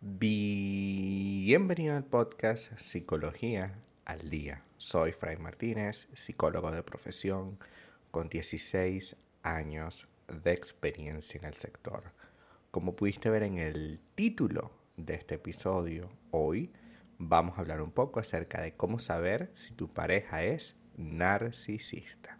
Bienvenido al podcast Psicología al Día. Soy Fray Martínez, psicólogo de profesión con 16 años de experiencia en el sector. Como pudiste ver en el título de este episodio, hoy vamos a hablar un poco acerca de cómo saber si tu pareja es narcisista.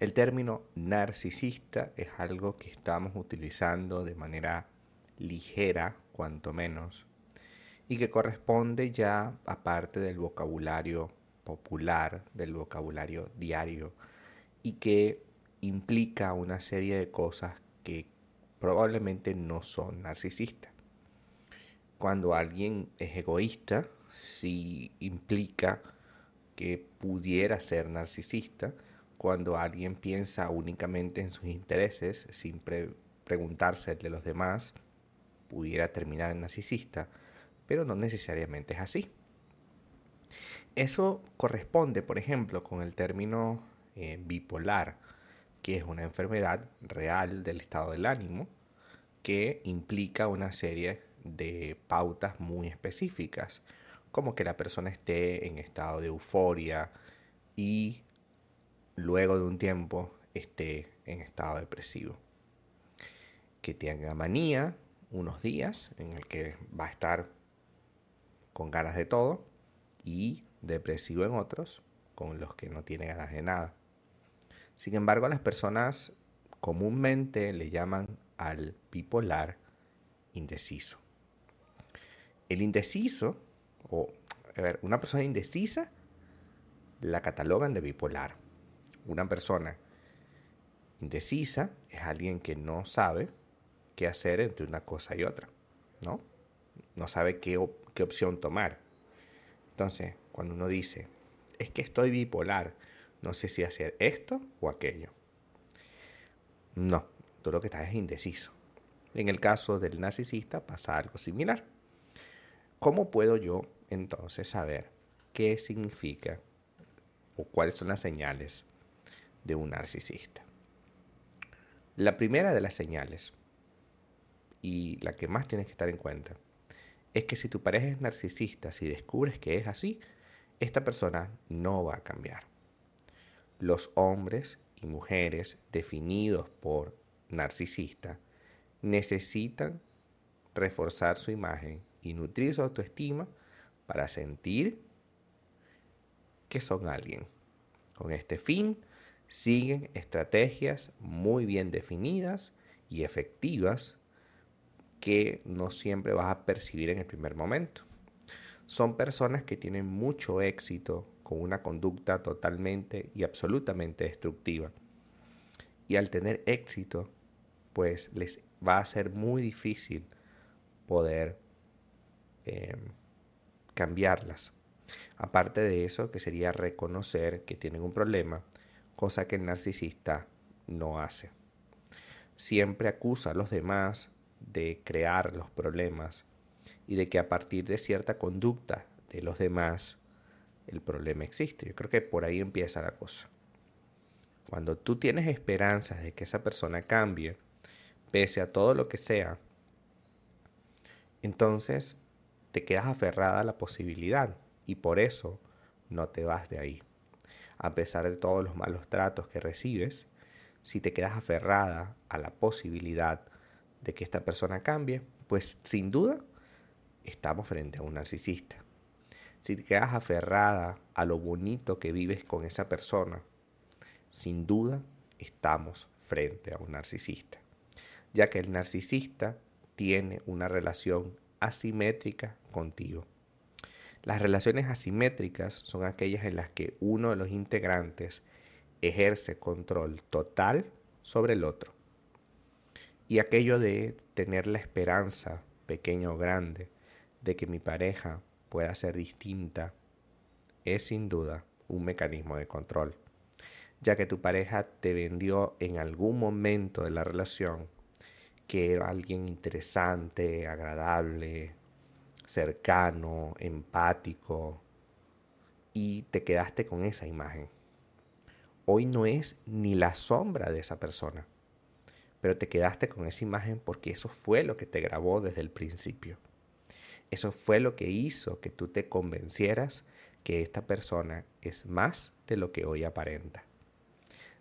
El término narcisista es algo que estamos utilizando de manera ligera, cuanto menos, y que corresponde ya a parte del vocabulario popular, del vocabulario diario, y que implica una serie de cosas que probablemente no son narcisistas. Cuando alguien es egoísta, sí implica que pudiera ser narcisista. Cuando alguien piensa únicamente en sus intereses, sin preguntarse de los demás, pudiera terminar en narcisista, pero no necesariamente es así. Eso corresponde, por ejemplo, con el término eh, bipolar, que es una enfermedad real del estado del ánimo, que implica una serie de pautas muy específicas, como que la persona esté en estado de euforia y luego de un tiempo esté en estado depresivo. Que tenga manía, unos días en el que va a estar con ganas de todo y depresivo en otros con los que no tiene ganas de nada. Sin embargo, las personas comúnmente le llaman al bipolar indeciso. El indeciso, o a ver, una persona indecisa, la catalogan de bipolar. Una persona indecisa es alguien que no sabe qué hacer entre una cosa y otra, ¿no? No sabe qué, qué opción tomar. Entonces, cuando uno dice, es que estoy bipolar, no sé si hacer esto o aquello. No, tú lo que estás es indeciso. En el caso del narcisista pasa algo similar. ¿Cómo puedo yo entonces saber qué significa o cuáles son las señales de un narcisista? La primera de las señales y la que más tienes que estar en cuenta es que si tu pareja es narcisista, si descubres que es así, esta persona no va a cambiar. Los hombres y mujeres definidos por narcisista necesitan reforzar su imagen y nutrir su autoestima para sentir que son alguien. Con este fin, siguen estrategias muy bien definidas y efectivas que no siempre vas a percibir en el primer momento. Son personas que tienen mucho éxito con una conducta totalmente y absolutamente destructiva. Y al tener éxito, pues les va a ser muy difícil poder em, cambiarlas. Aparte de eso, que sería reconocer que tienen un problema, cosa que el narcisista no hace. Siempre acusa a los demás de crear los problemas y de que a partir de cierta conducta de los demás el problema existe. Yo creo que por ahí empieza la cosa. Cuando tú tienes esperanzas de que esa persona cambie, pese a todo lo que sea, entonces te quedas aferrada a la posibilidad y por eso no te vas de ahí. A pesar de todos los malos tratos que recibes, si te quedas aferrada a la posibilidad de que esta persona cambie, pues sin duda estamos frente a un narcisista. Si te quedas aferrada a lo bonito que vives con esa persona, sin duda estamos frente a un narcisista, ya que el narcisista tiene una relación asimétrica contigo. Las relaciones asimétricas son aquellas en las que uno de los integrantes ejerce control total sobre el otro. Y aquello de tener la esperanza, pequeña o grande, de que mi pareja pueda ser distinta, es sin duda un mecanismo de control, ya que tu pareja te vendió en algún momento de la relación que era alguien interesante, agradable, cercano, empático, y te quedaste con esa imagen. Hoy no es ni la sombra de esa persona pero te quedaste con esa imagen porque eso fue lo que te grabó desde el principio. Eso fue lo que hizo que tú te convencieras que esta persona es más de lo que hoy aparenta.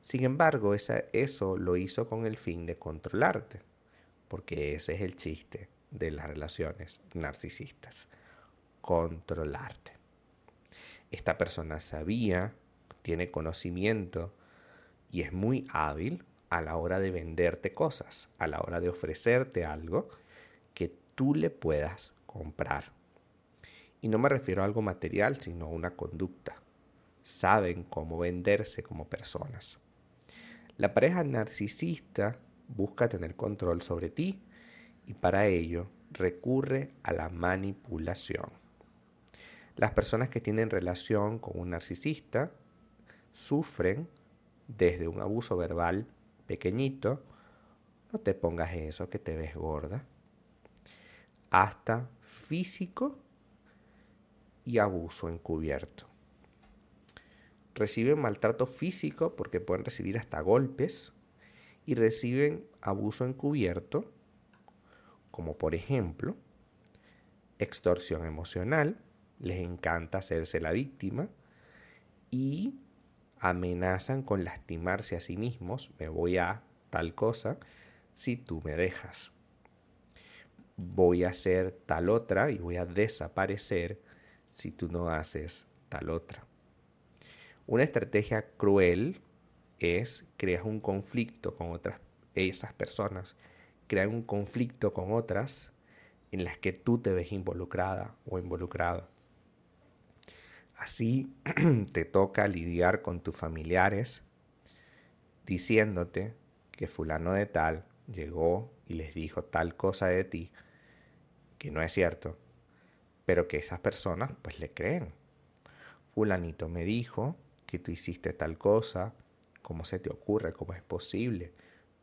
Sin embargo, eso lo hizo con el fin de controlarte, porque ese es el chiste de las relaciones narcisistas, controlarte. Esta persona sabía, tiene conocimiento y es muy hábil a la hora de venderte cosas, a la hora de ofrecerte algo que tú le puedas comprar. Y no me refiero a algo material, sino a una conducta. Saben cómo venderse como personas. La pareja narcisista busca tener control sobre ti y para ello recurre a la manipulación. Las personas que tienen relación con un narcisista sufren desde un abuso verbal pequeñito, no te pongas eso que te ves gorda, hasta físico y abuso encubierto. Reciben maltrato físico porque pueden recibir hasta golpes y reciben abuso encubierto como por ejemplo extorsión emocional, les encanta hacerse la víctima y amenazan con lastimarse a sí mismos, me voy a tal cosa si tú me dejas. Voy a hacer tal otra y voy a desaparecer si tú no haces tal otra. Una estrategia cruel es crear un conflicto con otras esas personas, crear un conflicto con otras en las que tú te ves involucrada o involucrado. Así te toca lidiar con tus familiares diciéndote que fulano de tal llegó y les dijo tal cosa de ti que no es cierto, pero que esas personas pues le creen. Fulanito me dijo que tú hiciste tal cosa, ¿cómo se te ocurre? ¿Cómo es posible?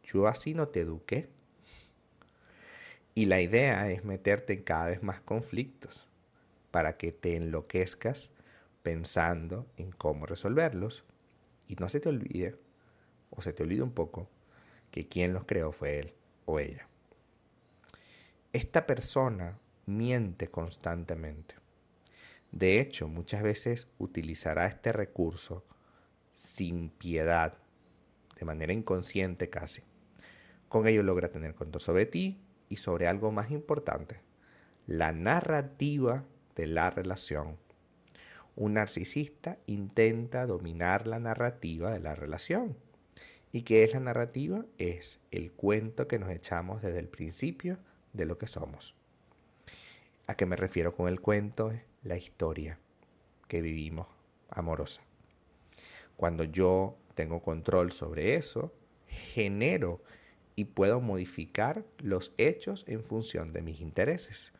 Yo así no te eduqué. Y la idea es meterte en cada vez más conflictos para que te enloquezcas pensando en cómo resolverlos y no se te olvide, o se te olvide un poco, que quien los creó fue él o ella. Esta persona miente constantemente. De hecho, muchas veces utilizará este recurso sin piedad, de manera inconsciente casi. Con ello logra tener control sobre ti y sobre algo más importante, la narrativa de la relación. Un narcisista intenta dominar la narrativa de la relación. ¿Y qué es la narrativa? Es el cuento que nos echamos desde el principio de lo que somos. ¿A qué me refiero con el cuento? La historia que vivimos amorosa. Cuando yo tengo control sobre eso, genero y puedo modificar los hechos en función de mis intereses.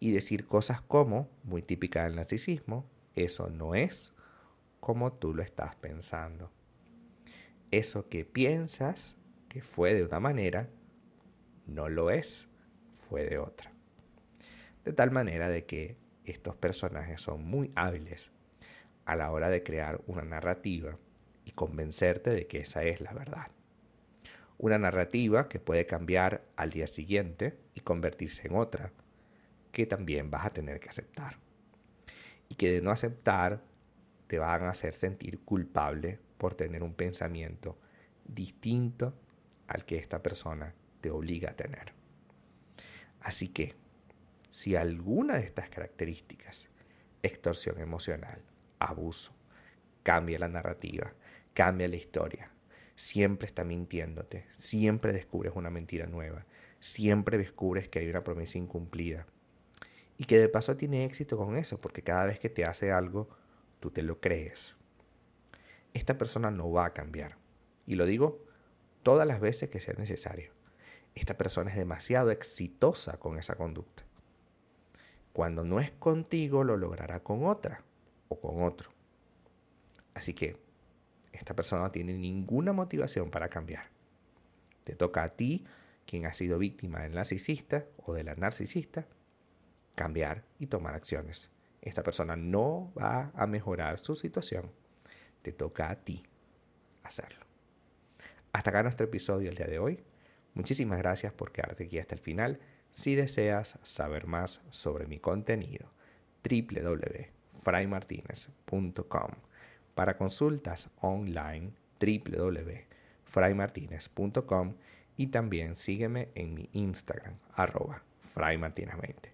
Y decir cosas como, muy típica del narcisismo, eso no es como tú lo estás pensando. Eso que piensas que fue de una manera, no lo es, fue de otra. De tal manera de que estos personajes son muy hábiles a la hora de crear una narrativa y convencerte de que esa es la verdad. Una narrativa que puede cambiar al día siguiente y convertirse en otra, que también vas a tener que aceptar. Y que de no aceptar te van a hacer sentir culpable por tener un pensamiento distinto al que esta persona te obliga a tener. Así que, si alguna de estas características, extorsión emocional, abuso, cambia la narrativa, cambia la historia, siempre está mintiéndote, siempre descubres una mentira nueva, siempre descubres que hay una promesa incumplida. Y que de paso tiene éxito con eso, porque cada vez que te hace algo, tú te lo crees. Esta persona no va a cambiar. Y lo digo todas las veces que sea necesario. Esta persona es demasiado exitosa con esa conducta. Cuando no es contigo, lo logrará con otra o con otro. Así que esta persona no tiene ninguna motivación para cambiar. Te toca a ti, quien ha sido víctima del narcisista o de la narcisista, cambiar y tomar acciones. Esta persona no va a mejorar su situación. Te toca a ti hacerlo. Hasta acá nuestro episodio el día de hoy. Muchísimas gracias por quedarte aquí hasta el final. Si deseas saber más sobre mi contenido, www.fraymartinez.com. Para consultas online, www.fraymartinez.com y también sígueme en mi Instagram, arroba fraymartinez20.